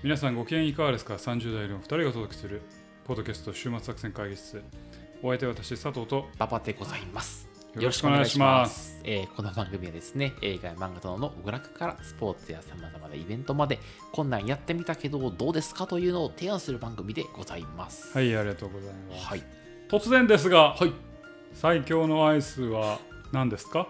皆さんご機嫌いかがですか ?30 代の2人がお届けするポッドキャスト週末作戦会議室お相手は私佐藤とパパでございます。よろしくお願いしますよろしくお願いしますえーこの番組はですね、映画や漫画等の娯楽からスポーツやさまざまなイベントまで、こんなんやってみたけどどうですかというのを提案する番組でございます。はいありがとうございます、はい。突然ですが、はい。最強のアイスは何ですか、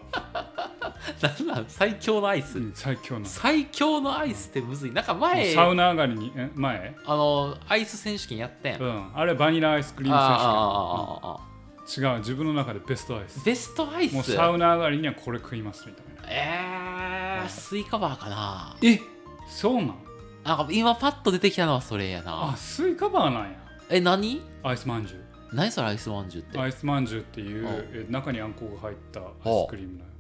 なんなん最強のアイス、うん最強の。最強のアイスってむずい。なんか前、サウナ上がりにえ前？あの、アイス選手権やったやん。あうん。あれバニラアイスクリームあ選ああああ手権、うん。違う自分の中でベストアイス。ベストアイス？もうサウナ上がりにはこれ食いますみたいな。えー、スイカバーかな。えそうなん？なんか今パッと出てきたのはそれやあな。スイカバーなんや。え、何？アイスまんじゅう。何それアイスまんじゅうって？アイスまんじゅうっていううん。え中にあんこが入ったアイスクリームなの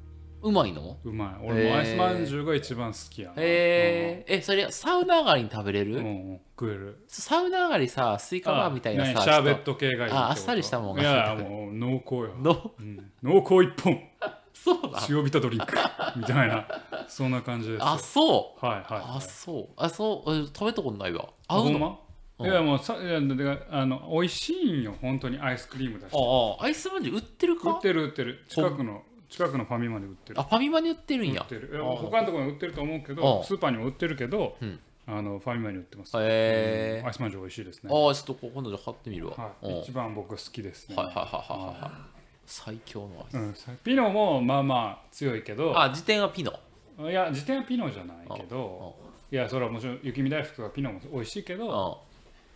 うまいの？うまい。俺もアイスまんじゅうが一番好きやな。えー、え、それサウナ上がりに食べれる、うんうん。うん食える。サウナ上がりさ、スイカバーみたいなさ、シャーベット系がいいああっさりしたもん。がいやもう濃厚よ。うん。濃厚一本。そうだ。塩ビタドリンク。みたいな。そんな感じです。よあ、そう。はいはいあ、そう。あ、そう。え食べたことないわ。合うの？ほんま？うん。いやもうさいやだからあの美味しいんよ。本当にアイスクリームだし。ああ、アイスまんじゅう売ってるか？売ってる売ってる。近くの近くのファミマで売ってるあ、ファミマに売ってるんや売っ。てる他のところに売ってると思うけあどスーパーにも売ってるけどうんあのファミマに売ってますへうんアイスまんじゅう美味しいですねああ、ちょっと今度じゃあ買ってみるわ。はいうん一番僕好きですねはいはいはいはいはい。最強のアイス。うんさピノもまあまあ強いけどあ、辞典はピノ？いや自転はピノじゃないけどいやそれはもちろん雪見大福とかピノも美味しいけうん。どは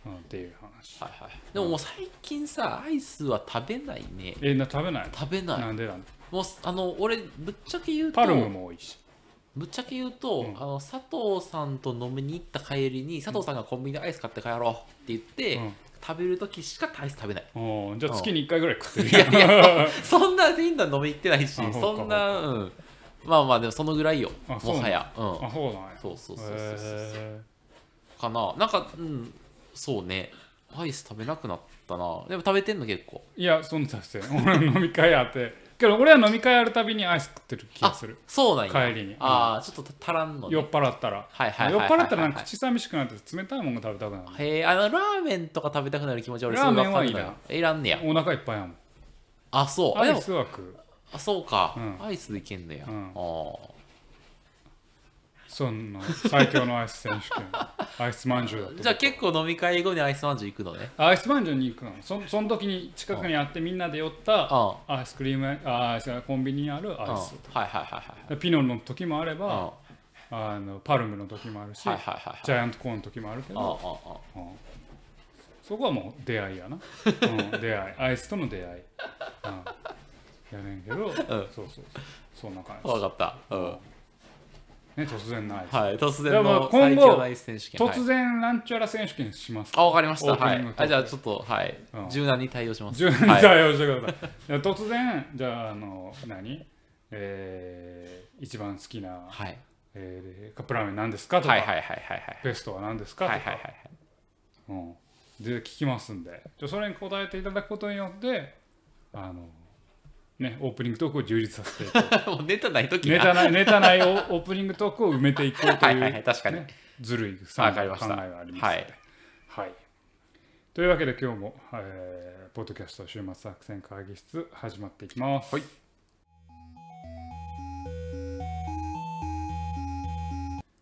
うんっていう話いはい。でももう最近さ、アイスは食べないね。えな食べない？食べない。なんでなん？でもうあの俺ぶっちゃけ言うとパルムも美味し。いぶっちゃけ言うと、うん。あの佐藤さんと飲みに行った帰りに佐藤さんがコンビニでアイス買って帰ろうって言って、うん。食べる時しかアイス食べない。じゃあ月に1回ぐらい食ってるいやいやそんな頻度飲み行ってないしあそうか。そんなうん。まあまあでもそのぐらいよあそうもはや。うん。あそうなんや。そうそうそうそうそう。へかな。なんかうん。そうね。アイス食べなくなったな。でも食べてんの結構。ーいやそんなさせて俺飲み会あってけど俺は飲み会あるたびにアイス食ってる気がする。そうなんや。帰りに。ああちょっと足らんのね。酔っ払ったら。酔っ払ったらなんか口寂しくなって冷たいものが食べたくなるへえあのラーメンとか食べたくなる気持ちは俺すごい。ラーメンはいよえいらんねや。お腹いっぱいやもん。あそう。あアイスは食うあそうか、うん。アイスでいけんのや、うん。あそんな最強のアイス選手権。アイスまんじゅうだと。ーじゃあ結構飲み会後にアイスまんじゅう行くのね。アイスまんじゅうに行くの。そその時に近くにあってみんなで寄ったあアイスクリームあーコンビニにあるあアイス。はいはいはいはいピノの時もあれあばあのパルムの時もあるし、はいはいはいはい。ジャイアントコーンの時もあるけあどそこはもう出会いやな、うん、出会い。アイスとの出会い、うん、やねんけど、そうそうそう。そんな感あ分かった、うん、じね突然のアイス、はい突然の今後最強ス選手権。はい。突然なんちゃら選手権します。あ分かりました。はい。じゃあちょっとはい、うん。柔軟に対応します。柔軟にはい、対応してください、いや突然じゃああの何？えー、一番好きな、はい、えーカップラーメン何ですかとか、はいはいはいはいはい。ベストは何ですかとか、はいはいはい。うん、で聞きますんで。じゃあそれに答えていただくことによってあのねオープニングトークを充実させて もうネタない時なネタないネタないオ オープニングトークを埋めていこうというはいはいはい確かに。ねずるい考えわかりました。がありますので、はい。はい。というわけで今日も、えーポッドキャスト週末作戦会議室始まっていきます。はい。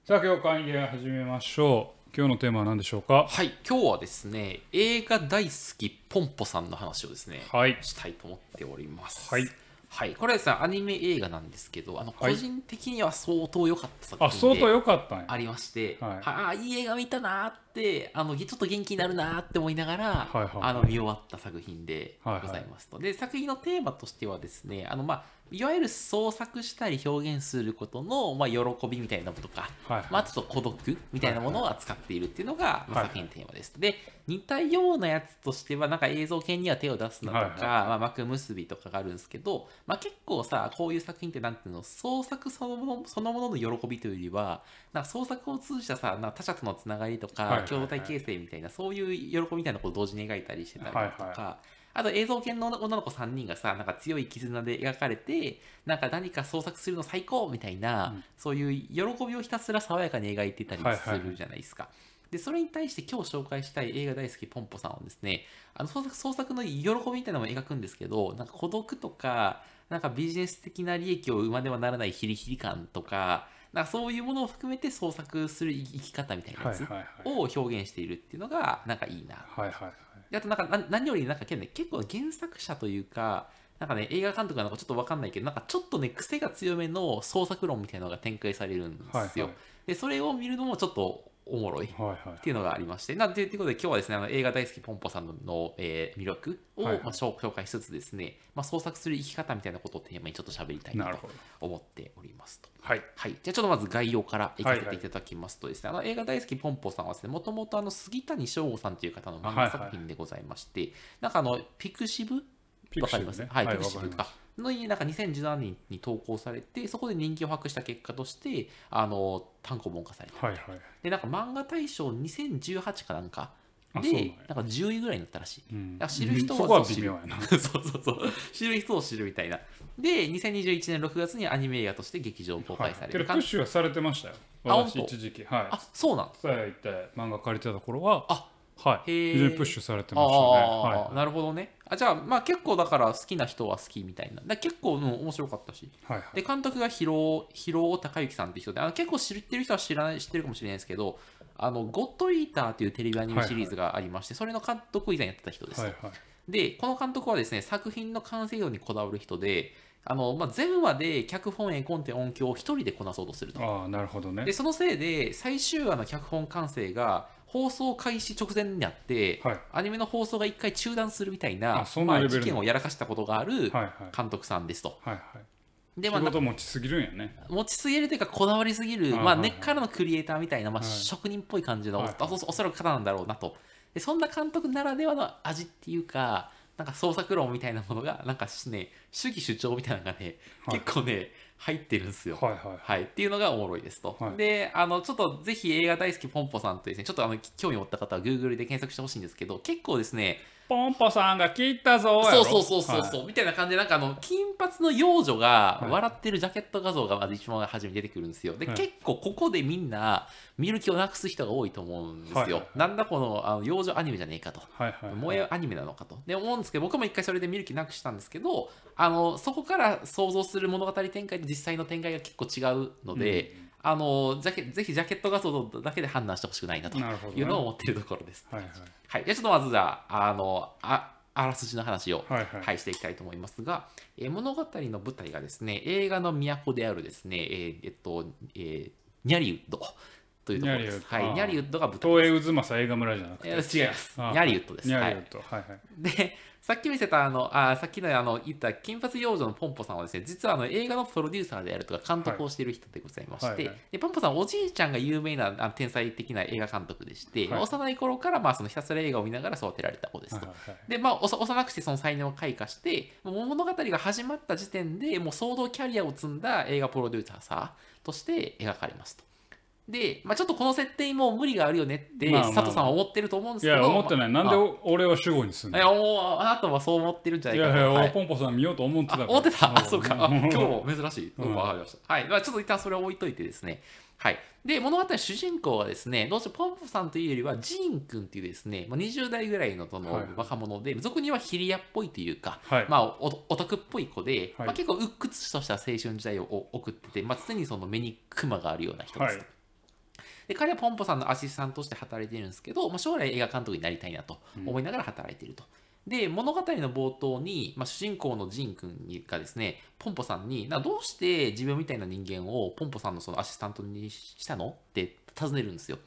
さあ今日会議を始めましょう。今日のテーマは何でしょうか？はい今日はですね映画大好きポンポさんの話をですねはい。したいと思っております。はい。はい、これはですね、アニメ映画なんですけど、あのはい個人的には相当良かった作あ、相当品で良かった。ありまして、はいはあいい映画見たなーって、あのちょっと元気になるなーって思いながら、はいはいあの見終わった作品でごはいはい。ざいますと。で、作品のテーマとしてはですね、あのまあいわゆる創作したり表現することの、まあ、喜びみたいなものとか、はいはい。まあ、ちょっと孤独みたいなものを扱っているっていうのが、作品テーマです。で、似たようなやつとしては、なんか映像系には手を出すのとか、はいはい。まあ、幕結びとかがあるんですけど、まあ、結構さ、こういう作品ってなんていうの、創作そのものそのものの喜びというよりは、なんか創作を通じたさ、他者とのつながりとか、はいはいはい共同体形成みたいな、そういう喜びみたいなことを同時に描いたりしてたりとか、はいはあと映像系の女の子3人がさ、なんか強い絆で描かれて、なんか何か創作するの最高みたいな、うん。そういう喜びをひたすら爽やかに描いてたりすはいはいはいるじゃないですか。でそれに対して今日紹介したい映画大好きポンポさんはですねあの創作創作の喜びみたいなのを描くんですけどなんか孤独とかなんかビジネス的な利益を生まねばならないヒリヒリ感とかなんかそういうものを含めて創作する生き方みたいなやつはいはいはい。を表現しているっていうのがなんかいいな。はいはいはい。であとなんかな何よりなんかね結構原作者というかなんかね映画監督なのかちょっと分かんないけどなんかちょっとね癖が強めの創作論みたいなのが展開されるんですよ、はい。でそれを見るのもちょっとおもろいはいはいっていうのがありまして、なんていうことで今日はですね、あの映画大好きポンポさんの、えー魅力を、はいはい。まあ、紹紹介しつつですね、まあ、創作する生き方みたいなことをテーマにちょっと喋りたいなと思っておりますと。はい。はい、じゃあちょっとまず概要からいかせていただきますとですね、あの映画大好きポンポさんはですね、もともとあの杉谷翔吾さんという方の漫画作品でございまして、なんかあのピクシブピわかります？はい、ピクわシブかか。のになんか2017年に投稿されて、そこで人気を博した結果として、あの単行本化された。はいはい。で、なんか漫画大賞2018かなんかでなんか10位ぐらいになったらしい。うん。知る人はそこは知る微妙やな。そうそうそう。知る人を知るみたいな。で、2021年6月にアニメ映画として劇場公開される。けどプッシュはされてましたよ。あ私一時期。はい。あ、そうなん？さや行って漫画借りてた頃はあはい。非常にプッシュされてましたね。あはあ、なるほどね。あじゃあ、まあ結構だから好きな人は好きみたいな。だ結構、うん、面白かったし。いはいはいで、監督が広尾隆之さんって人で、あの結構知ってる人は知らない、知ってるかもしれないですけど、あの、ゴッドイーターっていうテレビアニメシリーズがありまして、それの監督を以前やってた人ですと。はいはいで、この監督はですね、作品の完成度にこだわる人で、あの、まあ、全話で脚本、絵コンテ、音響を一人でこなそうとすると。ああなるほどねで、そのせいで、最終話の脚本完成が、放送開始直前になって、はい。アニメの放送が一回中断するみたいなまあ、事件をやらかしたことがある監督さんですと。はいはい。で、まあ、持ちすぎるんやね。持ちすぎるというかこだわりすぎる、まあ、根っからのクリエイターみたいな、まあ、はい。職人っぽい感じの、はおおそらく方なんだろうなと。でそんな監督ならではの味っていうかなんか創作論みたいなものがなんかね主義主張みたいなのがね、はい。結構ね入ってるんですよ。はいはいはい、っていうのがおもろいですと。はいで、あの、ちょっとぜひ映画大好きポンポさんとですね、ちょっとあの、興味を持った方は Google で検索してほしいんですけど、結構ですね、ポンポさんが切ったぞそうそうそうそうそう、みたいな感じでなんかあの金髪の幼女がはい。笑ってるジャケット画像がまず一番初めに出てくるんですよ。で、はい。結構ここでみんな見る気をなくす人が多いと思うんですよ、はい。はいはいなんだこのあの幼女アニメじゃねえかと。はいはいはい。萌えアニメなのかと。で思うんですけど僕も一回それで見る気なくしたんですけどあのそこから想像する物語展開と実際の展開が結構違うので、あのジャケぜひジャケット画像だけで判断してほしくないなというのを思っているところです。はいはい。はい、じゃあちょっとまずじゃああのああらすじの話を、はいはい。はい、していきたいと思いますが、えー物語の舞台がですね、映画の都であるですね、えーえっと、えーニャリウッドというところです。はい、ニャリウッドが舞台東映渦政映画村じゃなくて。えー違います。ニあャリウッドです。はい。ニャリウッド。はいはい。で、さっき見せたあの、あさっきのあの言った金髪幼女のポンポさんはですね、実はあの映画のプロデューサーであるとか監督をしている人でございまして、はいはいはいでポンポさんおじいちゃんが有名なあの天才的な映画監督でして、はい幼い頃からまあそのひたすら映画を見ながら育てられた子ですと。はいはいで、まあ、幼くしてその才能を開花して、物語が始まった時点でもう総動キャリアを積んだ映画プロデューサーさとして描かれますと。で、まあ、ちょっとこの設定も無理があるよねって、まあまあ佐藤さんは思ってると思うんですいけど。や思ってないなんで俺を主語にすんの？いや、もう、あなたはそう思ってるんじゃないいかやいや、と。はい俺ポンポさん見ようと思ってたからあ思ってた？あ、そうか。今日も珍しい。ううんかりました。はい。まあ、ちょっと一旦それを置いといてですね。はい。で、物語の主人公はですね、どうしてポンポさんというよりは、ジーン君っていうですね、まあ、20代ぐらいのそのはい若者で、俗にはヒリアっぽいというか、はいまあ、おオタクっぽい子で、はいまあ、結構鬱屈とした青春時代を送ってて、まあ、常にその目にクマがあるような人です。はいで彼はポンポさんのアシスタントとして働いているんですけど、まあ、将来映画監督になりたいなと思いながら働いていると。で物語の冒頭に、まあ、主人公のジン君がですねポンポさんになどうして自分みたいな人間をポンポさんのそのアシスタントにしたのって尋ねるんですよ。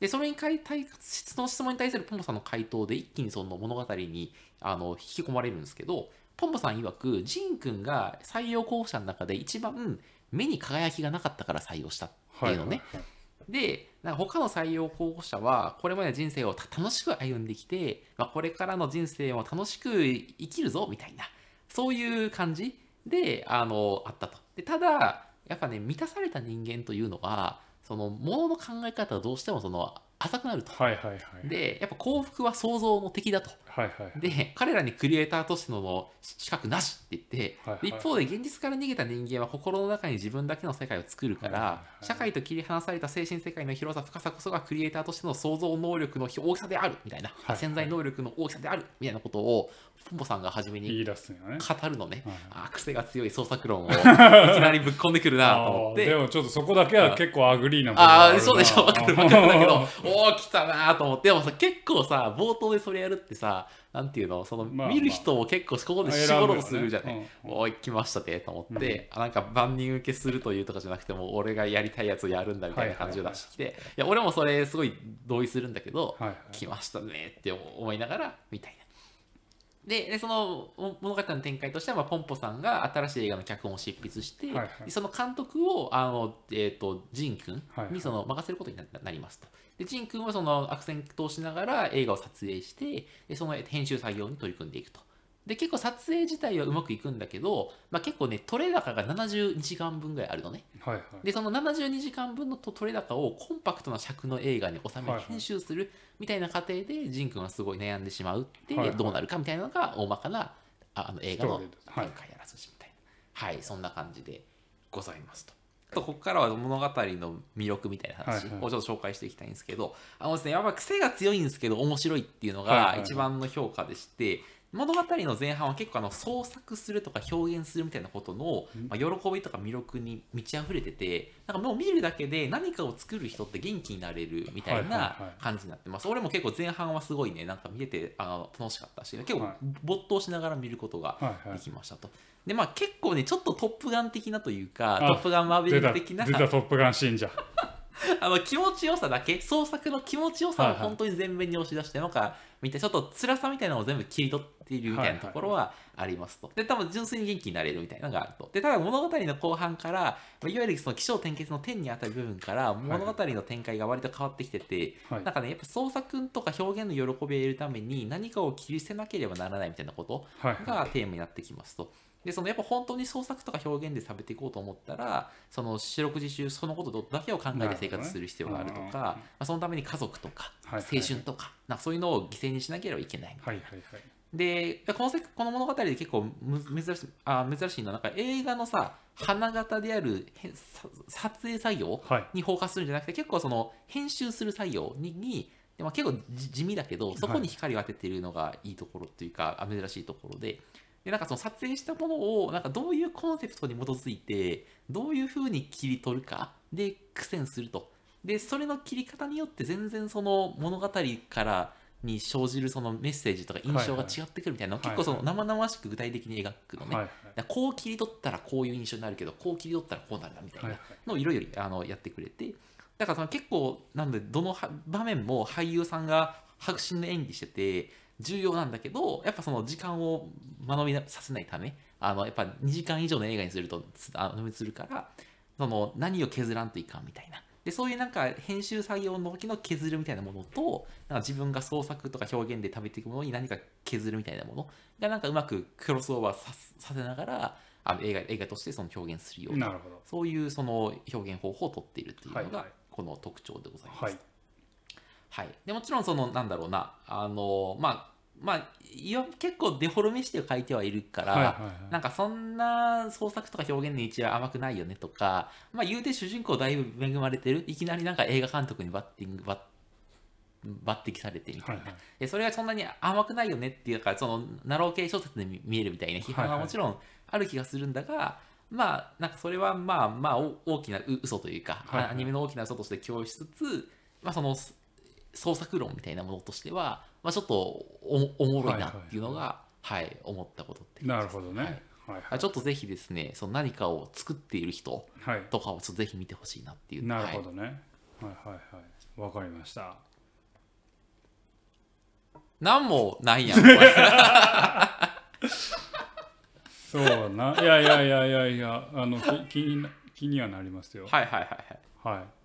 でそれにその質問に対するポンポさんの回答で一気にその物語にあの引き込まれるんですけどポンポさん曰くジン君が採用候補者の中で一番目に輝きがなかったから採用したっていうのね。はいはいで、なんか他の採用候補者は、これまでの人生をた楽しく歩んできて、まあ、これからの人生も楽しく生きるぞ、みたいな、そういう感じで、あの、あったと。でただ、やっぱね、満たされた人間というのは、その、ものの考え方はどうしても、その、浅くなると。はいはいはいで、やっぱ幸福は想像の敵だとはいはいで彼らにクリエイターとしての資格なしって言って、はいはい。で一方で現実から逃げた人間は心の中に自分だけの世界を作るから、はいはいはい社会と切り離された精神世界の広さ深さこそがクリエイターとしての創造能力の大きさであるみたいな、はい潜在能力の大きさであるみたいなことをポンポさんが初めに言い出すんよね。語るのね、はいあー癖が強い創作論を いきなりぶっ込んでくるなと思って。でもちょっとそこだけは結構 agree な部分るな。ああそうでしょ。わかるわかるんだけどあ おお来たなと思って。でもさ結構さ冒頭でそれやるってさなんていうのその、まあ見る人を結構ここで絞ろうとするじゃない、よねうん。おい来ましたねと思って、あなんか万人受けするというとかじゃなくても俺がやりたいやつをやるんだみたいな感じを出してきて、いや俺もそれすごい同意するんだけど、はいはい。来ましたねって思いながらみたいな。ででそのお物語の展開としては、まあ、ポンポさんが新しい映画の脚本を執筆して、はいはい。でその監督をあの、えー、とジン君はいはい。にその任せることにななりますと。でジン君はその悪戦苦闘しながら映画を撮影してでその編集作業に取り組んでいくと。で結構撮影自体はうまくいくんだけど、まあ、結構ね撮れ高が72時間分ぐらいあるのね。はいはいでその72時間分のと取れ高をコンパクトな尺の映画に収めはいはい編集するみたいな過程でジン君はすごい悩んでしまうって、はいはいどうなるかみたいなのが大まかなああの映画の展開やらすしみたいなはい、そんな感じでございますと。あとここからは物語の魅力みたいな話はいはい。をちょっと紹介していきたいんですけど、あのですねやっぱ癖が強いんですけど面白いっていうのはいはいはい。が一番の評価でして、物語の前半は結構あの創作するとか表現するみたいなことの、まあ、喜びとか魅力に満ち溢れててなんかもう見るだけで何かを作る人って元気になれるみたいない感じになってます、俺も結構前半はすごいねなんか見ててあの楽しかったし結構はい。没頭しながら見ることができましたと。でまあ結構ねちょっとトップガン的なというかあトップガンマーベリック的な出たトップガン信者。あの気持ちよさだけ創作の気持ちよさを本当に前面に押し出してなんか見てちょっと辛さみたいなのを全部切り取っているみたいなところはありますと。で多分純粋に元気になれるみたいなのがあると。でただ物語の後半からまあいわゆるその起承転結の点にあたる部分から物語の展開が割と変わってきてて、はいなんかねやっぱ創作とか表現の喜びを得るために何かを切り捨てなければならないみたいなことがテーマになってきますと。でそのやっぱ本当に創作とか表現で食べていこうと思ったらその四六時中そのことだけを考えて生活する必要があるとなるほどねか、まあ、そのために家族とか青春とかなんかそういうのを犠牲にしなければいけない。はいはいはいでこのせこの物語で結構む珍しいあ珍しいのはなんか映画のさ花形である撮影作業はい。にフォーカスするんじゃなくて結構その編集する作業ににでも結構じ地味だけどそこに光を当ててるのがいいところっていうか、あ珍しいところで。でなんかその撮影したものをなんかどういうコンセプトに基づいてどういうふうに切り取るかで苦戦すると。でそれの切り方によって全然その物語からに生じるそのメッセージとか印象が違ってくるみたいなはいはい。結構その生々しく具体的に描くのね、はいはい。こう切り取ったらこういう印象になるけどこう切り取ったらこうなるなみたいなのをいろいろあのやってくれて。だからその結構なんでどのは場面も俳優さんが迫真の演技してて重要なんだけどやっぱその時間を間延びさせないためあのやっぱ2時間以上の映画にするとつあのするからその何を削らんといかんみたいな。でそういうなんか編集作業の時の削るみたいなものとなんか自分が創作とか表現で食べていくものに何か削るみたいなものがなんかうまくクロスオーバーささせながらあの映画映画としてその表現するようなそういうその表現方法をとっているっていうのがはいはい。この特徴でございます。はい。はい、でもちろんそのなんだろうなあのまあまあ結構デフォルメして書いてはいるから、はいはいはい。なんかそんな創作とか表現の一は甘くないよねとか、まあ、言うて主人公だいぶ恵まれてる。いきなりなんか映画監督にバッティングバッ抜擢されてみたいな、はいはい。でそれがそんなに甘くないよねっていうかそのナロー系小説で見見えるみたいな批判はもちろんある気がするんだが、まあなんかそれはまあまあお大きなう嘘というか、はいはい。アニメの大きな嘘として共有しつつ、まあ、その創作論みたいなものとしては、まあ、ちょっとおおもろいなっていうのが、はい思ったことってなるほどね。はい。あちょっとぜひですねその何かを作っている人はい。とかをちょっとぜひ見てほしいなっていう。なるはいほどね。はい。はいはいわかりました。なんもないやん そうないやいやいやいやいやあのき気にな気にはなりますよ。はいはいはいはい。はい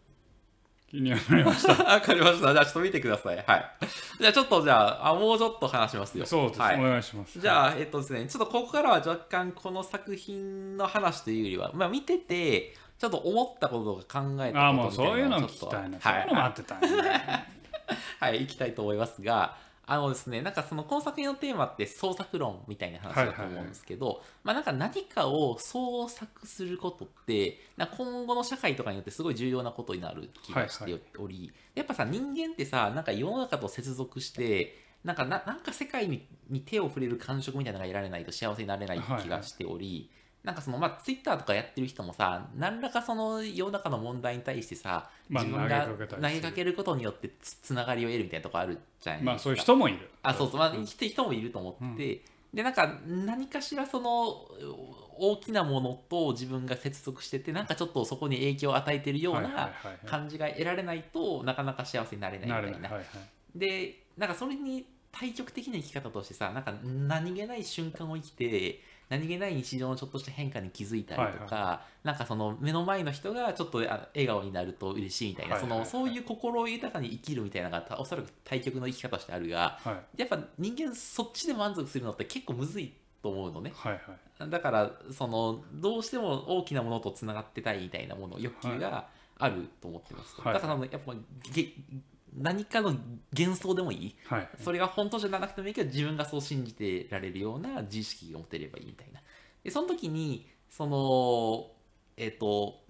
気にはなりました わかりました。じゃあちょっと見てください。はい。じゃあちょっとじゃあ、あもうちょっと話しますよ。そうです、はいお願いしますじゃあ、えっとですね、ちょっとここからは若干この作品の話というよりは、まあ見てて、ちょっと思ったこととか考えたことみたいなああもうそういうのをちょっと聞きたいな、はいそういうの待ってたんやね はい、行きたいと思いますが、あのですね、なんかそのこの作品のテーマって創作論みたいな話だと思うんですけど、まあなんか何かを創作することって、な今後の社会とかによってすごい重要なことになる気がしており、やっぱさ人間ってさ、なんか世の中と接続して、なんかななんか世界にに手を触れる感触みたいなのが得られないと幸せになれない気がしており、なんかそのまあツイッターとかやってる人もさ何らかその世の中の問題に対してさまあ自分が投げかける。ことによってつつながりを得るみたいなとこあるじゃないですか。まあそういう人もいる。あそうそう、まあ、生きてる人もいると思ってて、でなんか何かしらその大きなものと自分が接続しててなんかちょっとそこに影響を与えてるような感じが得られないとなかなか幸せになれないみたいな。なはいはい。でなんかそれに対極的な生き方としてさなんか何気ない瞬間を生きて何気ない日常のちょっとした変化に気づいたりとか、なんかその目の前の人がちょっとあ笑顔になると嬉しいみたいな、はいはい。はいそのそういう心豊かに生きるみたいなのがたおそらく対極の生き方としてあるがはい。やっぱ人間そっちで満足するのって結構むずいと思うのね。はいはい。だからそのどうしても大きなものとつながってたいみたいなもの欲求があると思ってますと、はい。だからやっぱげ何かの幻想でもいい？はい。それが本当じゃなくてもいいけど自分がそう信じてられるような自意識が持てればいいみたいな。でその時にそのえっ、と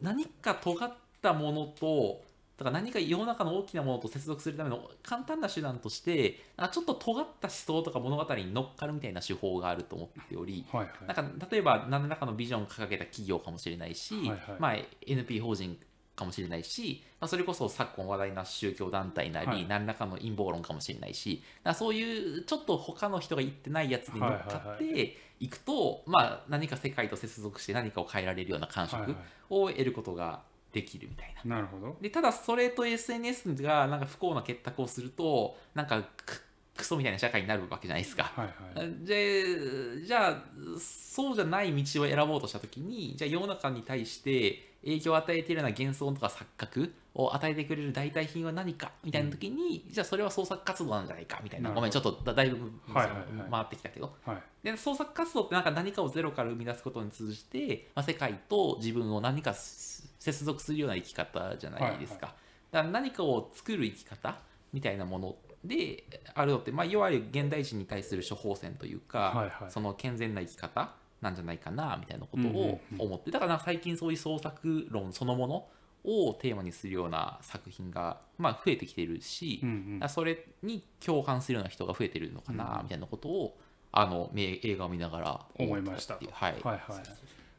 何か尖ったものとだから何か世の中の大きなものと接続するための簡単な手段としてちょっと尖った思想とか物語に乗っかるみたいな手法があると思っておりはいはい。なんか例えば何らかのビジョンを掲げた企業かもしれないし、はいはい。まあ、NP 法人かもしれないし、まあ、それこそ昨今話題な宗教団体なり、はい。何らかの陰謀論かもしれないしそういうちょっと他の人が言ってないやつに乗っかっはいはいていくと、まあ、何か世界と接続して何かを変えられるような感触はいはい。を得ることができるみたいな。なるほど。でただそれと SNS がなんか不幸な結託をするとなんかククソみたいな社会になるわけじゃないですか。はいはい。でじゃあそうじゃない道を選ぼうとした時にじゃあ世の中に対して影響を与えているような幻想とか錯覚を与えてくれる代替品は何かみたいな時に、じゃあそれは創作活動なんじゃないかみたいなごめんちょっとだだいぶ、はいはいはい回ってきたけど。はいで創作活動ってなんか何かをゼロから生み出すことに通じて、まあ、世界と自分を何か接続するような生き方じゃないですか。だから何かを作る生き方みたいなものであるのって、まあ、いわゆる現代人に対する処方箋というか、はいはい。その健全な生き方なんじゃないかなみたいなことうんうんを思って、だから最近そういう創作論そのものをテーマにするような作品が、まあ、増えてきてるし、うんうん。それに共感するような人が増えてるのかなみたいなことを、あのめ映画を見ながら思いましたはい、はいはい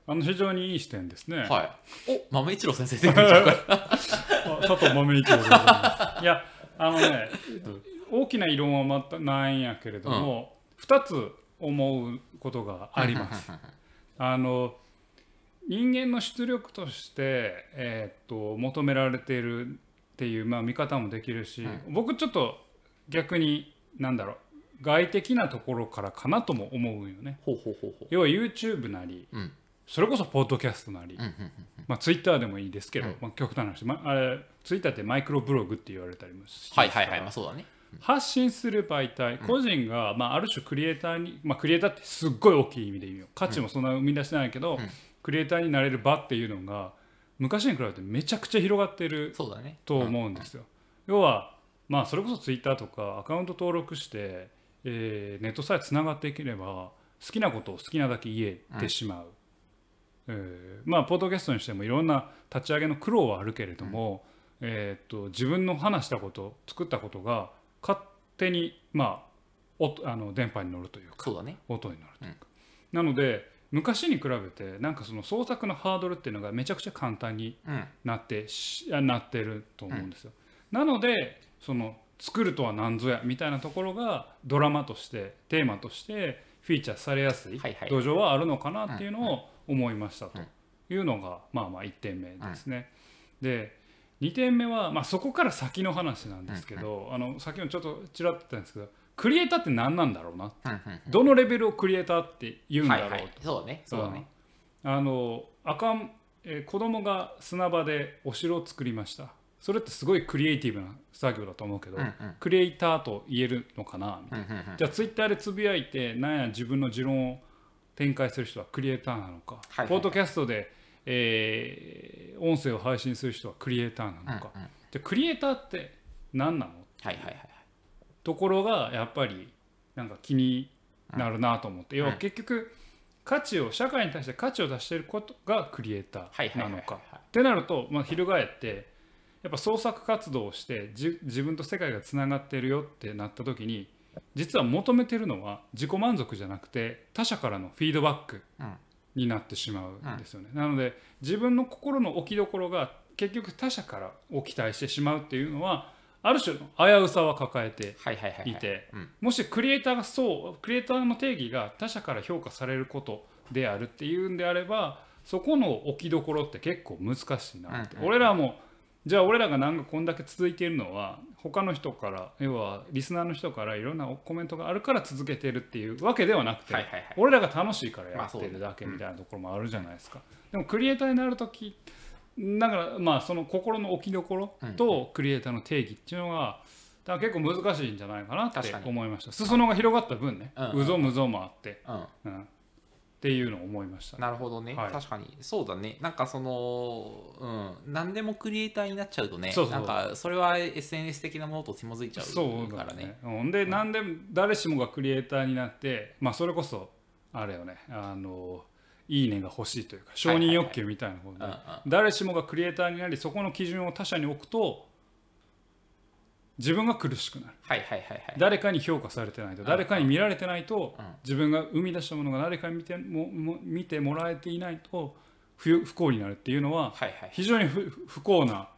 あの非常にいい視点ですね。はい、お豆一郎先生 佐藤豆一郎いやあのね大きな異論はまたないんやけれども、二つ思うことがあります。あの人間の出力として、えーっと求められているっていう、まあ、見方もできるし、僕ちょっと逆になんだろう外的なところからかなとも思うよね。ほうほうほうほう。要は YouTube なり、うん。それこそポッドキャストなり、うんうん。まあ、Twitter でもいいですけど、うんまあ、極端な話、まあ、あれ Twitter ってマイクロブログって言われたりもします。はいはいはい。まあそうだね発信する媒体個人が、まあ、ある種クリエイターに、まあ、クリエイターってすっごい大きい意味で言うよ。価値もそんな生み出してないけど、クリエイターになれる場っていうのが昔に比べてめちゃくちゃ広がってるそうだね。と思うんですよ。要は、まあ、それこそツイッターとかアカウント登録して、えーネットさえつながっていければ好きなことを好きなだけ言えてしまう。えーまあポッドキャストにしてもいろんな立ち上げの苦労はあるけれども、えーっと自分の話したこと作ったことが勝手に、まあ、おあの電波に乗るというかそうだね。音になるというか、なので昔に比べてなんかその創作のハードルっていうのがめちゃくちゃ簡単にうん。なってしあなってると思うんですよ。なのでその作るとは何ぞやみたいなところがドラマとしてテーマとしてフィーチャーされやすい土壌はあるのかなっていうのを思いましたとうんいうのがまあまあ1点目ですね。で2点目はまあそこから先の話なんですけどあの先ほどちょっとちらっと言ったんですけどクリエイターって何なんだろうなうんうんどのレベルをクリエイターって言うんだろうとはいはい。そうだねそうだねあのあかん、えー子供が砂場でお城を作りました。それってすごいクリエイティブな作業だと思うけど、うんうん。クリエイターと言えるのかな？みたいな。うんうんうん。じゃあツイッターでつぶやいてなんや自分の持論を展開する人はクリエイターなのか、はいはい。ポッドキャストで、えー音声を配信する人はクリエイターなのか、うんうん。じゃあクリエイターって何なの？はいはいはいとところがやっぱりなんか気になるなと思って、要は結局価値を社会に対して価値を出していることがクリエイターなのか。ってなると、まあ、翻ってやっぱ創作活動をしてじ自分と世界がつながってるよってなった時に実は求めてるのは自己満足じゃなくて他者からのフィードバック。うんになってしまうん。ですよね。なので自分の心の置きどころが結局他者からを期待してしまうっていうのはある種の危うさは抱えてはいてうん。もしクリエイターがそうクリエイターの定義が他者から評価されることであるっていうんであればそこの置きどころって結構難しいなって、うんうん。俺らもじゃあ俺らがなんかこんだけ続いているのは他の人から要はリスナーの人からいろんなコメントがあるから続けてるっていうわけではなくて、はいはいはい。俺らが楽しいからやってるだけみたいなところもあるじゃないですか、でもクリエイターになる時だからまあその心の置きどころとクリエイターの定義っていうのがだ結構難しいんじゃないかなって思いました。裾野が広がった分ね、うん。うぞむぞもあって、うん。うん、っていうのを思いました、なるほどね、はい。確かに。そうだね。なんかそのうん。何でもクリエイターになっちゃうとねそうそう。なんかそれは SNS 的なものと紐づいちゃそうからね。ね、うん、で、なんで誰しもがクリエイターになってまあそれこそあれよね。あのいいねが欲しいというか承認欲求みたいなことで、誰しもがクリエイターになりそこの基準を他者に置くと自分が苦しくなる。はいはいはいはい。誰かに評価されてないと誰かに見られてないとうん。自分が生み出したものが誰かに見てもも見てもらえていないと不不幸になるっていうのははいはい。非常に不不幸な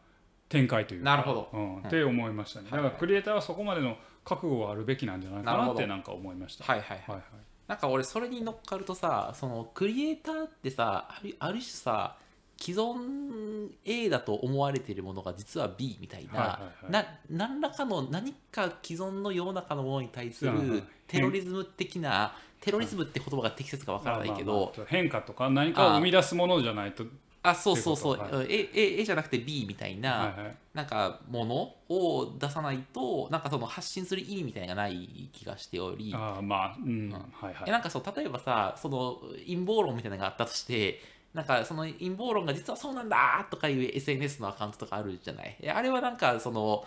展開というか。なるほど。うん。って思いましたね。だからクリエイターはそこまでの覚悟があるべきなんじゃないかなってなんか思いました。はいはいはい。はいはい。なんか俺それに乗っかるとさそのクリエイターってさある種さ既存 A だと思われているものが実は B みたいな、はいはいはい。な何らかの何か既存の世の中のものに対すうんうんるテロリズム的なテロリズムって言葉が適切かわからないけど、変化とか何かを生み出すものじゃないと。あそうそうそう、A, A, A じゃなくて B みたいな、はいはい。なんかものを出さないとなんかその発信する意味みたいなのがない気がしており。ああまあうん。はいはい。えなんかそう例えばさその陰謀論みたいなのがあったとしてなんかその陰謀論が実はそうなんだとかいう SNS のアカウントとかあるじゃない？えあれはなんかその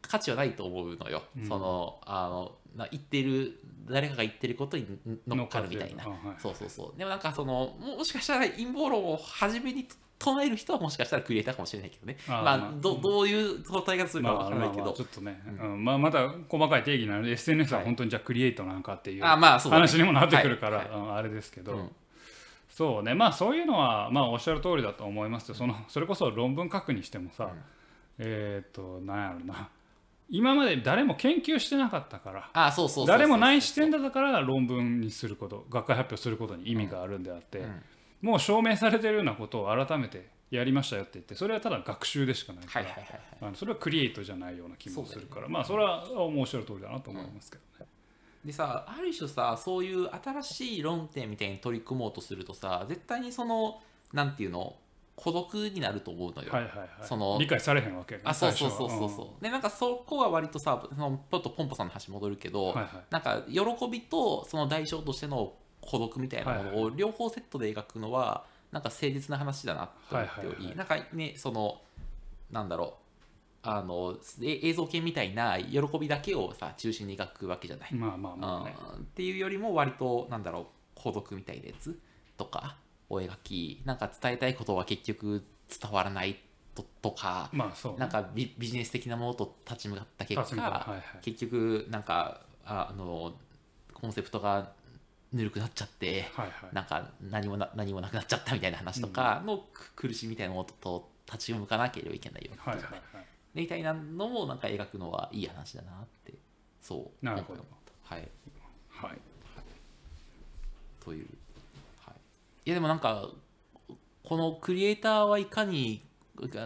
価値はないと思うのよ、うん。そのあのな言ってる誰かが言ってることに乗っかるみたいな。そうそうそう。でもなんかそのももしかしたら陰謀論を初めに唱える人はもしかしたらクリエイターかもしれないけどね。まああーまあどどういう答え方するかわからないけど、まあまあまあちょっとね、うん。まあ、また細かい定義なので SNS は本当にじゃあクリエイトなんかっていう話にもなってくるから、はい。はい。うんあれですけど、うんそうね。まあそういうのはまあおっしゃる通りだと思いますよ。そのそれこそ論文書くにしてもさ、えっ、となんやろな。今まで誰も研究してなかったからあそうそうそうそう誰もない視点だから論文にすること学会発表することに意味があるんであって、うん。もう証明されてるようなことを改めてやりましたよって言ってそれはただ学習でしかないから、それはクリエイトじゃないような気もするから、まあそれは面白い通りだなと思いますけどね。でさある種さそういう新しい論点みたいに取り組もうとするとさ絶対にそのなんていうの孤独になると思うのよ。はいはいはい。その理解されへんわけ、ね、あそうそうそうそうそう、でなんかそこが割とさそのちょっとポンポさんの話戻るけど、はいはい。なんか喜びとその代償としての孤独みたいなものを両方セットで描くのはなんか誠実な話だなと思っており、はいはいはい。なんかねそのなんだろうあのえ映像系みたいな喜びだけをさ中心に描くわけじゃない。まあまあまあね。うんっていうよりも割となんだろう孤独みたいなやつとかを描きなんか伝えたいことは結局伝わらないととかまあそうね、なんかビビジネス的なものと立ち向かった結果、うはいはい結局なんかああのコンセプトがぬるくなっちゃってはいはい。なんか何もな何もなくなっちゃったみたいな話とかのく苦しみみたいなものと立ち向かなければいけないようなじゃない、はい。みたいなのもなんか描くのはいい話だなってそうなるほど。思ったはい。はい。という、はい、いやでもなんかこのクリエイターはいかに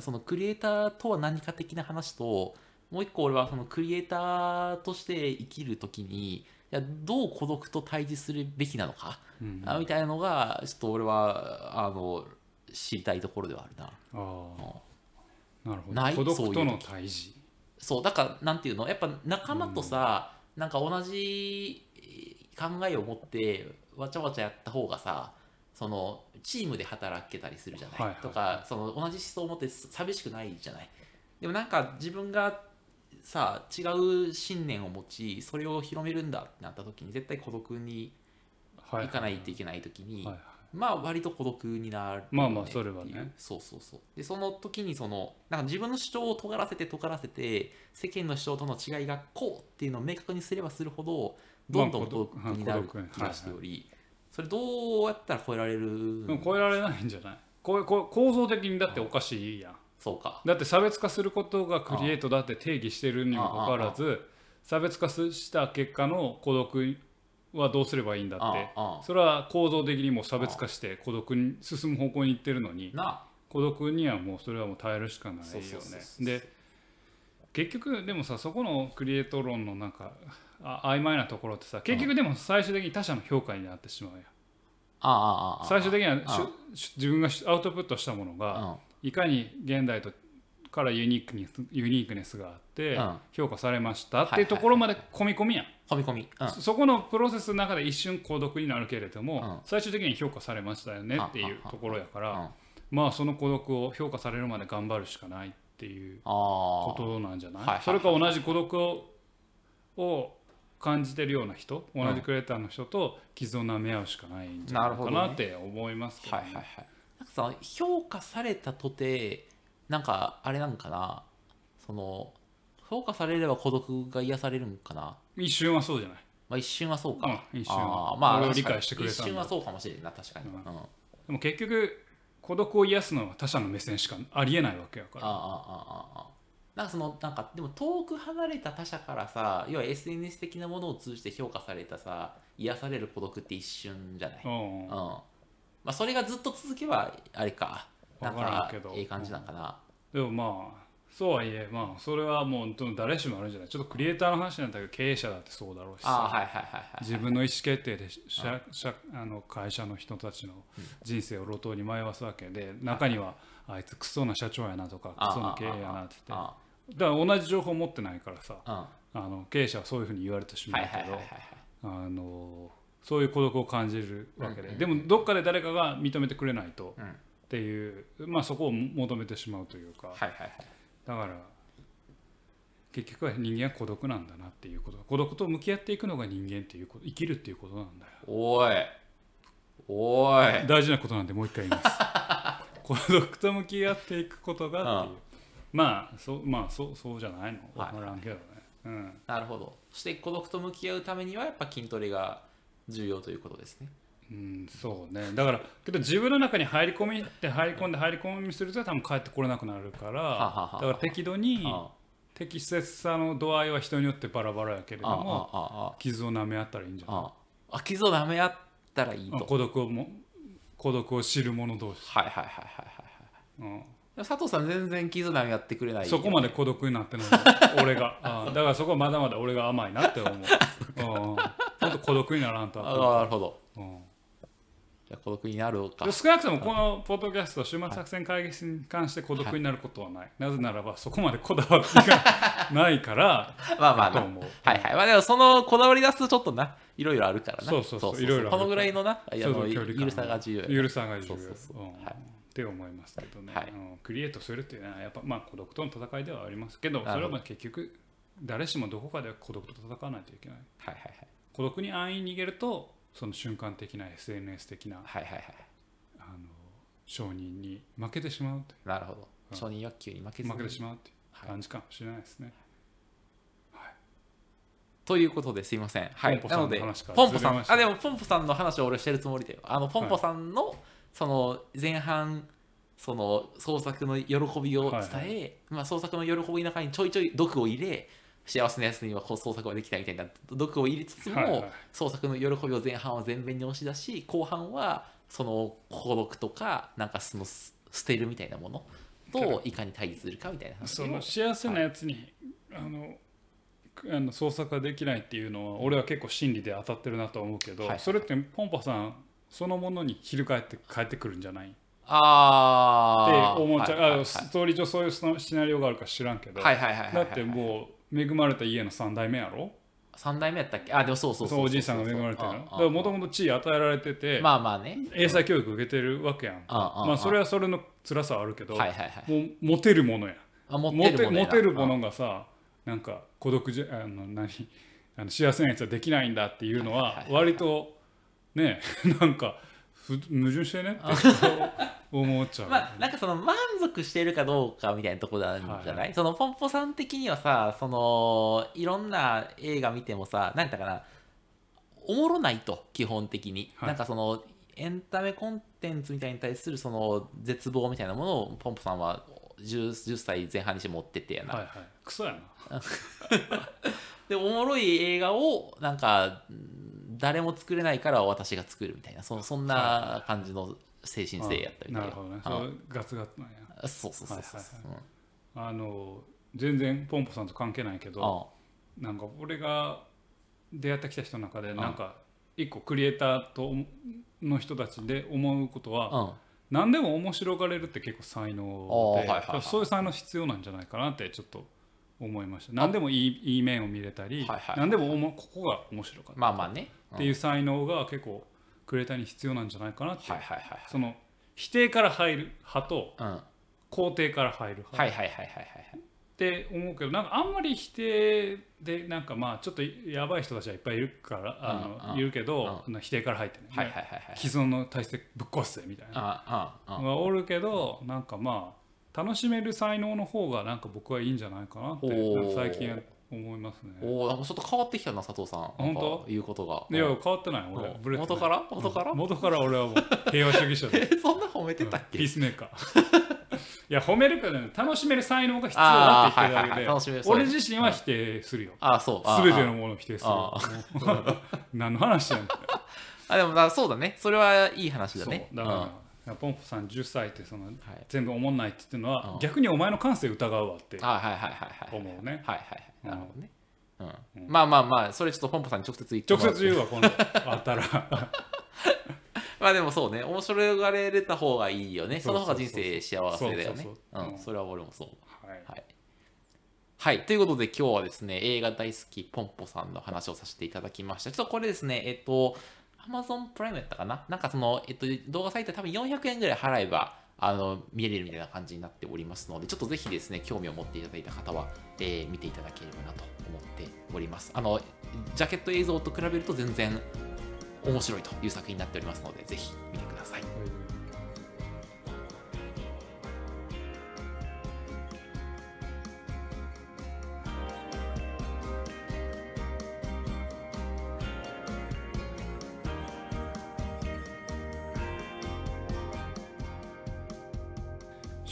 そのクリエイターとは何か的な話ともう一個俺はそのクリエイターとして生きるときにいやどう孤独と対峙するべきなのか、うん、あみたいなのがちょっと俺はあの知りたいところではあるな。ああ。なるほないど。孤独とのそういう時。対峙。そうだからなんていうの？やっぱ仲間とさ、なんか同じ考えを持ってわちゃわちゃやった方がさそのチームで働けたりするじゃない,、はいはいはい。とかその同じ思想を持って寂しくないじゃない？でもなんか自分がさ違う信念を持ちそれを広めるんだってなった時に絶対孤独には行かないといけない時に、はいはいまあ割と孤独になるまあまあそれはね。そうそうそう。でその時にそのなんか自分の主張を尖らせて尖らせて世間の主張との違いがこうっていうのを明確にすればするほどどんどん孤独独になる。気がしており、それどうやったら超えられる超えられないんじゃない？こうこう構造的にだっておかしいやん。そうか。だって差別化することがクリエイトだって定義してるにもかかわらず差別化した結果の孤独はどうすればいいんだって。それは構造的にもう差別化して孤独に進む方向に行ってるのにな孤独にはもうそれはもう耐えるしかないよね。で結局でもさそこのクリエイト論のなんかあ曖昧なところってさ結局でも最終的に他者の評価になってしまうや最終的には自分がアウトプットしたものがうん。いかに現代とからユニークにユニークネスがあってうん。評価されましたっていうところまで込み込みやん、込み込み、うん、そそこのプロセスの中で一瞬孤独になるけれども、うん。最終的に評価されましたよねっていうところやから、うん。まあその孤独を評価されるまで頑張るしかないっていうあこあとなんじゃない、それか同じ孤独をを感じてるような人同じクリエイターの人と傷を舐め合うしかないんじゃないかなって思いますけど、ね。はいはいはい。なんかさ評価されたとてなんかあれなんかな？その評価されれば孤独が癒されるんかな？一瞬はそうじゃない。まあ一瞬はそうか、うん一瞬は。まあ理解してくれた一瞬はそうかもしれんな確かに、ううん。でも結局孤独を癒すのは他者の目線しかありえないわけやから。あああああなんかそのなんかでも遠く離れた他者からさ要は SNS 的なものを通じて評価されたさ癒される孤独って一瞬じゃない、うん。うん。まあ、それがずっと続けばあれかなんわからんかけど。ええ感じなんかな、でもまあそうはいえまあそれはもう誰しもあるんじゃない。ちょっとクリエイターの話なんだけど経営者だってそうだろうし自分の意思決定で社社あの会社の人たちの人生を路頭に迷わすわけで中にはあいつクソな社長やなとかクソな経営やなって言って。あだから同じ情報持ってないからさああの経営者はそういうふうに言われてしまはいうはいけどあのそういう孤独を感じるわけで、うんうん。でもどっかで誰かが認めてくれないとうんっていう、まあ、そこを求めてしまうというかはいはいはいだから結局は人間は孤独なんだなっていうこと。孤独と向き合っていくのが人間っていうこと生きるっていうことなんだよ。おいおい。大事なことなんでもう一回言います。孤独と向き合っていくことがっていう、まあそうまあそうそうじゃないの？分からんけどね、うん。なるほど。そして孤独と向き合うためにはやっぱ筋トレが重要ということですねうん、そうね。だからけど自分の中に入り込みって入り込んで入り込みすると多分帰ってこれなくなるからだから適度にあ。適切さの度合いは人によってバラバラやけれどあも傷を舐め合ったらいいんじゃない？あ。傷を舐め合ったらいいと。うん孤独をも孤独を知る者同士、はいはいはいはいはいはいうん、佐藤さん全然傷舐め合ってくれない。そこまで孤独になってない 俺が。あだからそこはまだまだ俺が甘いなって思う。うん。ほんと孤独にならんとああなるほど。うんじゃあ孤独になろうか。で少なくともこのポッドキャスト終末作戦会議室に関して孤独になることはない、なぜならばそこまでこだわりがないから まあまあなと思う。はいはい。まあでもそのこだわり出すとちょっとな。いろいろあるからな。そうそうそう。いろいろあるこのぐらいのなあそうのゆるさが重要やゆるさが重要はい。って思いますけどね、はい。うん。クリエイトするっていうのはやっぱまあ孤独との戦いではありますけどそれはまあ結局誰しもどこかで孤独と戦わないといけない。はいはいはい。孤独に安易に逃げるとその瞬間的な SNS 的なはいはいはい。あの承認に負けてしまうといなるほど。うん。承認欲求に負けうずに。負けてしまうっていうはい。感じかもしれないですね、ということですいません。はい。なのでポンポさんあ、でもポンポさんの話を俺してるつもりだよ。あの、ポンポさんの、その前半、その創作の喜びを伝え、はいはまあ創作の喜びの中にちょいちょい毒を入れ、幸せなやつにはこう創作はできないみたいな毒を入れつつも、はいはい。創作の喜びを前半は全面に押し出し後半はその孤独とかなんかそのす捨てるみたいなものといかに対峙するかみたいなその幸せなやつに、あのあの創作ができないっていうのは俺は結構真理で当たってるなと思うけど、はい。それってポンポさんそのものに翻って帰ってくるんじゃない？って思っちゃう、はいはいあストーリー上そういうシナリオがあるか知らんけど、はいはいはいはいはい。だってもう恵まれた家の3代目やろ？3代目やったっけ？あでもそうそうそうおじいさんが恵まれてるのだああからもともと地位与えられてて、まあまあね。英才教育受けてるわけやんまあそれはそれの辛さはあるけど、はいはいはい。もうモテるものや。モテてるものや。なモテるものがさなんか孤独じゃあの何？あの 幸せなやつはできないんだっていうのは割とね なんかふ矛盾してねって思っちゃう、まあなんかその満足してるかどうかみたいなところなんじゃない、そのポンポさん的にはさそのいろんな映画見てもさ何だかなおもろないと基本的に、はい。なんかそのエンタメコンテンツみたいに対するその絶望みたいなものをポンポさんは 10, 10歳前半にして持っててやな、はいはい。クソやな。でおもろい映画をなんかうん誰も作れないから私が作るみたいな。そそんな感じの精神性やったみたな。いるほどね。ガツガツなんや。あそうそうそうそう、あの全然ポンポさんと関係ないけうんどなんか俺が出会ってきた人の中でんなんか一個クリエイターとの人たちで思うことは何でも面白がれるって結構才能で、そういう才能必要なんじゃないかなってちょっと思いました。何でもいいいい面を見れたり、はいはいはい何でもおもここが面白かったまあまあね、うん。っていう才能が結構クリエイターに必要なんじゃないかなって、はいはいはいその否定から入る派と。肯定から入る派、はいはいはいはいはい。って思うけどなんかあんまり否定でなんかまあちょっとやばい人たちはいっぱいいるからあの、うん。うんいるけど、あの否定から入ってね、はいはいはいはい。既存の体制ぶっ壊せみたいな。のがおるけどなんかまあ楽しめる才能の方がなんか僕はいいんじゃないかなって最近思いますね。おお、ちょっと変わってきたな、佐藤さん。本当？言うことが。いや変わってない俺。元から？元から？元から俺はもう平和主義者で。え、そんな褒めてたっけ？ピースメーカーいや褒めるけどね楽しめる才能が必要だって言ってるだけあーはいはいはい。俺自身は否定する。よああ、そう。ああ全てのものを否定する。何の話やねん。あ、でもな、そうだね。それはいい話だね。だから、ポンポさん10歳ってそのはい。全部思んないって言ってるのは、うん。逆にお前の感性疑うわってあはいはいはいはい。思うね。はいはいはい。なるほどね。うん。うん。まあまあまあ、それちょっとポンポさんに直接言って。直接言うわ今度。あったら まあでもそうね、面白がれた方がいいよね。その方が人生幸せだよねうん、それは俺もそう。はいはい。はい。ということで今日はですね、映画大好きポンポさんの話をさせていただきました。ちょっとこれですね、えっと、Amazon プライムやったかな？なんかその、えっと、動画サイト多分400円ぐらい払えば、あの、見れるみたいな感じになっておりますので、ちょっとぜひですね、興味を持っていただいた方は、えー見ていただければなと思っております。あの、ジャケット映像と比べると全然面白いという作品になっておりますので、ぜひ見てください。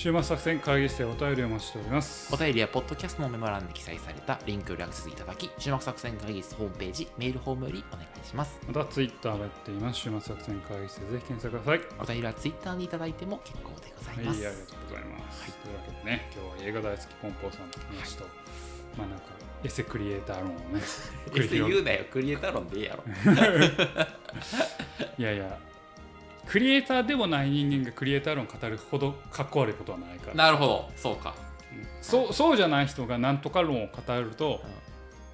週末作戦会議室でお便りをお待ちしておりますお便りはポッドキャストのメモ欄に記載されたリンクよりアクセスいただき、終幕作戦会議室ホームページ、メールフォームよりお願いします。またツイッターもやっています週末作戦会議室でぜひ検索くださいお便りはツイッターにいただいても結構でございはい、あます。りがとうございます。というわけでね、今日は映画大好きポンポーさんの話と、まあなんか、エセクリエイター論をね、繰りえ広げ言うなよ、クリエイター論でいいやろ。いやいや、クリエイターでもない人間がクリエイター論を語るほどかっこ悪いことはないから、なるほど、そうか。うんそうそうじゃない人がなんとか論を語ると、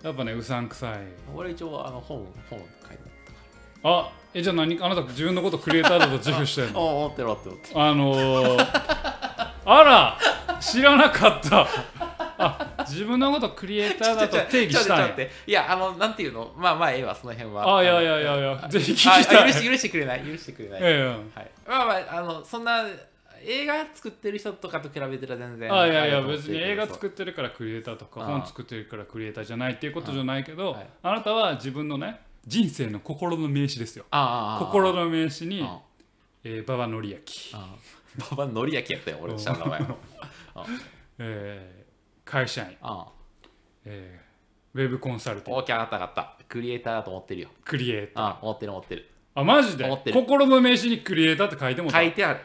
やっぱね、うさんくさい。俺一応あの本、本書いてあったかあえ、じゃあ何あなた自分のことクリエイターだと自負してるら。の？おお、持ってって。あのー、あら知らなかったあ自分のことクリエイターだと 定義したんやちょっと待って。いや、あの、なんていうの、まあまあ、ええわ、その辺は。あいやいやいやいやぜひ聞きたい。あ許して許してくれない、許してくれない。えはい、まあまあ、あの、そんな映画作ってる人とかと比べたら全え然。あいやいや別に映画作ってるからクリエイターとか本作ってるからクリエイターじゃないっていうことじゃないけど、はいあなたは自分のね人生の心の名詞ですよ。心の名詞に馬場典明、馬場典明やったよ、俺、下の名前。も。あえー会社員、あえーウェブコンサルティング大きい上がった上がった。クリエイターだと思ってるよ。クリエイターあ思ってる思ってる。あマジで？思ってる心の名詞にクリエイターって書いても書いてある？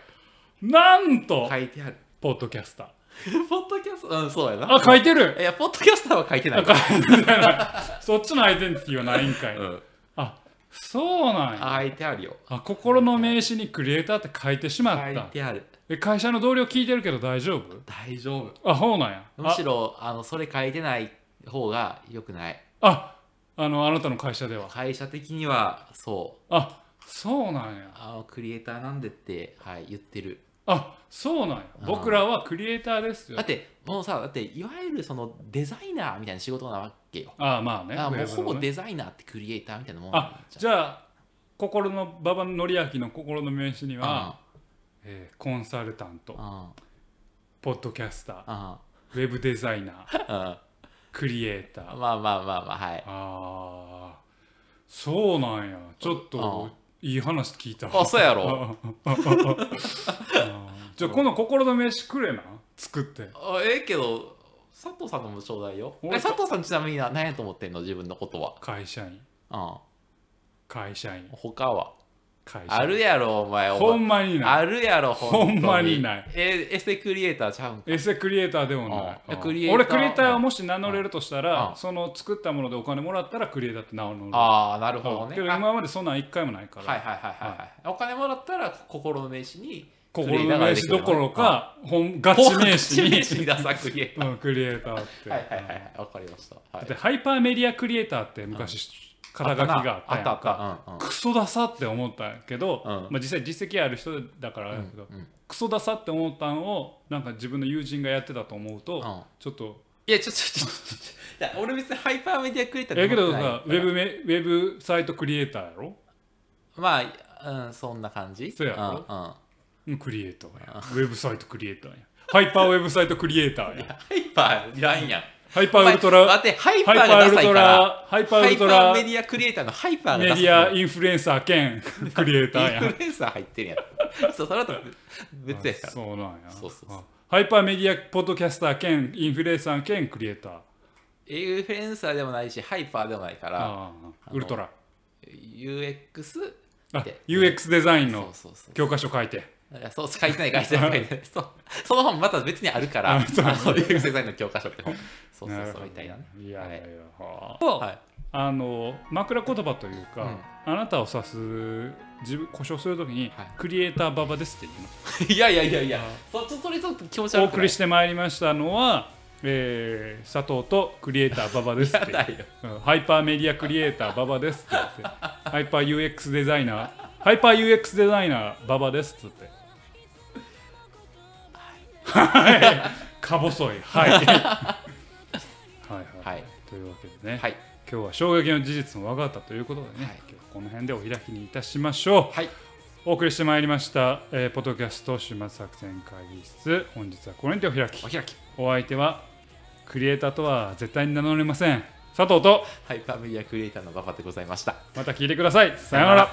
なんと書いてある。ポッドキャスタ ポッドキャスト、うん、そうやな。ーあ書いてる？いや、ポッドキャスターは書いてない。あ書いてないそっちのアイデンティティはないんかい、うん、あそうなんやあ書いてあるよ。あ心の名詞にクリエイターって書いてしま書ったいてある。え会社の同僚聞いてるけど大丈夫？大丈夫。あそうなんや。むしろ、あの、それ書いてない方が良くない？あああのあなたの会社では。会社的には、そう。あそうなんや。あのクリエイターなんでって、はい、言ってる。あそうなんや。うん。僕らはクリエイターですよ。だってもうさだっていわゆるそのデザイナーみたいな仕事なわけよ。ああまあね。あもうほぼデザイナーってクリエイターみたいなもんあじじゃあ心の馬場典明の心の名刺にゃは、えーコンサルタントあポッドキャスターあウェブデザイナー あクリエイター。あまあまあまあまあはい。ああ。そうなんや。ちょっといい話聞いたあそうやろ。じゃあこの心の名刺くれな作って。あええけど佐藤さんのもちょうだいよ。え俺佐藤さんちなみに何やと思ってんの？自分のことは。会社員。うん会社員。他は？会社。員あるやろお前おほ前んまにない。あるやろほんまにない。えエセクリエイターちゃうんか？エセクリエイターでもない。あうん。クリエイター。俺クリエイターをもし名乗れるとしたうん。らその作ったものでお金もらったらクリエイターって名乗る。ああなるほどね。けどあ今までそんなん一回もないから。はいはいはいはいはい。お金もらったら心の名刺に心の名刺どころか本ガチ名刺に。に出さクリエイター。うんクリエイターって。はいはいはいはい。わかりました。はい。でハイパーメディアクリエイターって昔肩書きがあったか。ったうんうんクソダサって思ったけど、うん。まあ、実際実績ある人だからあれやけど、うん。クソダサって思ったんをなんか自分の友人がやってたと思うと、うん。ちょっと。いやちょちょちょちょいや俺別にハイパーメディアクリエイターやけどさウェブメウェブサイトクリエイターやろ？まあうんそんな感じ。そうやろ？うんうん。うんクリエイターや。ウェブサイトクリエイターや。ハイパーウェブサイトクリエイターやハイパーいらんやんハイパーウルトラ待ってハイパーがダサいーウルトからラハイパーウハイパールトラメディアクリエイターのハイパーがメデダサいィアインフルエンサー兼クリエイターやインフルエンサー入ってるやん。そうそれと別やからそうなんや。そうそうそう。あハイパーメディアポッドキャスター兼インフルエンサー兼クリエイター。インフルエンサーでもないしハイパーでもないからウルトラ。UX あで UX デザインの教科書書いて。そう書いてない書いてない書いてないその本また別にあるから UX デザインの教科書って本そうそうそうみたいなね。いやいやい。やはあ。はいあの枕言葉というか、うん。あなたを指す自分故障するときに、はい。クリエイターババですって言うの いやいやいやいやそちょそれちょっと気持ち悪くない？お送りしてまいりましたのは、えー佐藤とクリエイターババですって。やだよ。うん。ハイパーメディアクリエイターババですって言って。ハイパー UX デザイナー。ハイパー UX デザイナーババですっつって。はい。か細い、はい というわけでね、はい。今日は衝撃の事実も分かったということでね、はい。今日はこの辺でお開きにいたしましょう。はい。お送りしてまいりました、えーポッドキャスト週末作戦会議室。本日はこれにてお開き。お開き。お相手はクリエイターとは絶対に名乗れません。佐藤と。ハイパーメディアクリエイターの馬場でございました。また聞いてください。さようなら